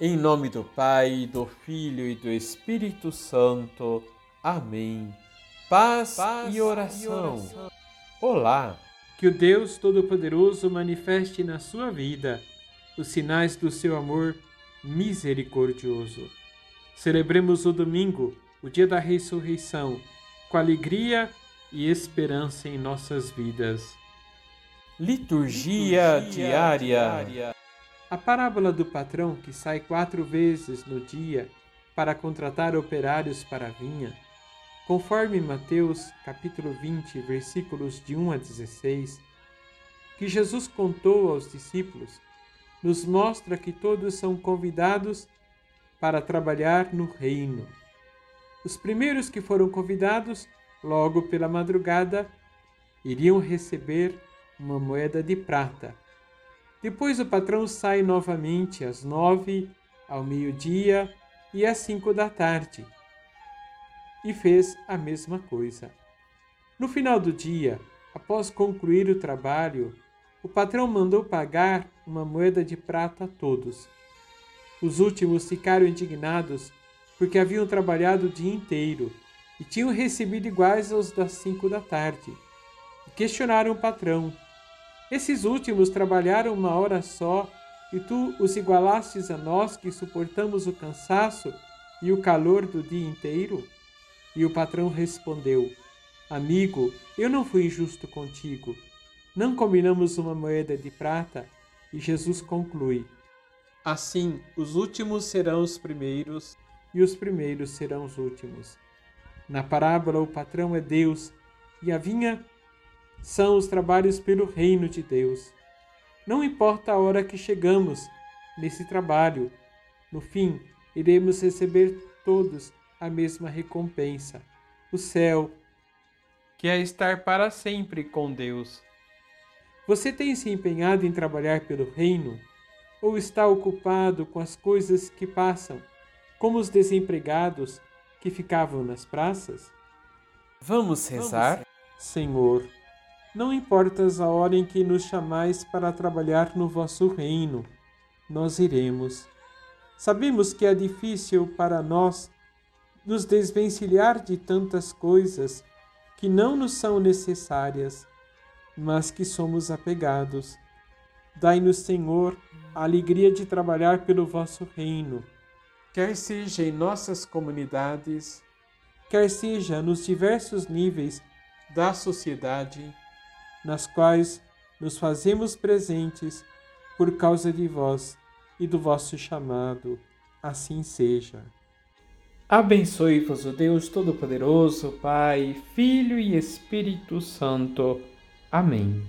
Em nome do Pai, do Filho e do Espírito Santo. Amém. Paz, Paz e, oração. e oração. Olá! Que o Deus Todo-Poderoso manifeste na sua vida os sinais do seu amor misericordioso. Celebremos o domingo, o dia da ressurreição, com alegria e esperança em nossas vidas. Liturgia, Liturgia diária. diária. A parábola do patrão que sai quatro vezes no dia para contratar operários para a vinha, conforme Mateus capítulo 20, versículos de 1 a 16, que Jesus contou aos discípulos, nos mostra que todos são convidados para trabalhar no reino. Os primeiros que foram convidados, logo pela madrugada, iriam receber uma moeda de prata depois o patrão sai novamente às nove, ao meio-dia e às cinco da tarde. E fez a mesma coisa. No final do dia, após concluir o trabalho, o patrão mandou pagar uma moeda de prata a todos. Os últimos ficaram indignados porque haviam trabalhado o dia inteiro e tinham recebido iguais aos das cinco da tarde. E questionaram o patrão esses últimos trabalharam uma hora só, e tu os igualastes a nós que suportamos o cansaço e o calor do dia inteiro? E o patrão respondeu: Amigo, eu não fui injusto contigo. Não combinamos uma moeda de prata? E Jesus conclui: Assim, os últimos serão os primeiros, e os primeiros serão os últimos. Na parábola, o patrão é Deus, e a vinha são os trabalhos pelo reino de Deus. Não importa a hora que chegamos nesse trabalho, no fim, iremos receber todos a mesma recompensa, o céu, que é estar para sempre com Deus. Você tem se empenhado em trabalhar pelo reino ou está ocupado com as coisas que passam, como os desempregados que ficavam nas praças? Vamos rezar? Vamos. Senhor, não importas a hora em que nos chamais para trabalhar no vosso reino, nós iremos. Sabemos que é difícil para nós nos desvencilhar de tantas coisas que não nos são necessárias, mas que somos apegados. Dai-nos, Senhor, a alegria de trabalhar pelo vosso reino, quer seja em nossas comunidades, quer seja nos diversos níveis da sociedade nas quais nos fazemos presentes por causa de vós e do vosso chamado. Assim seja. Abençoe-vos o Deus Todo-Poderoso, Pai, Filho e Espírito Santo. Amém.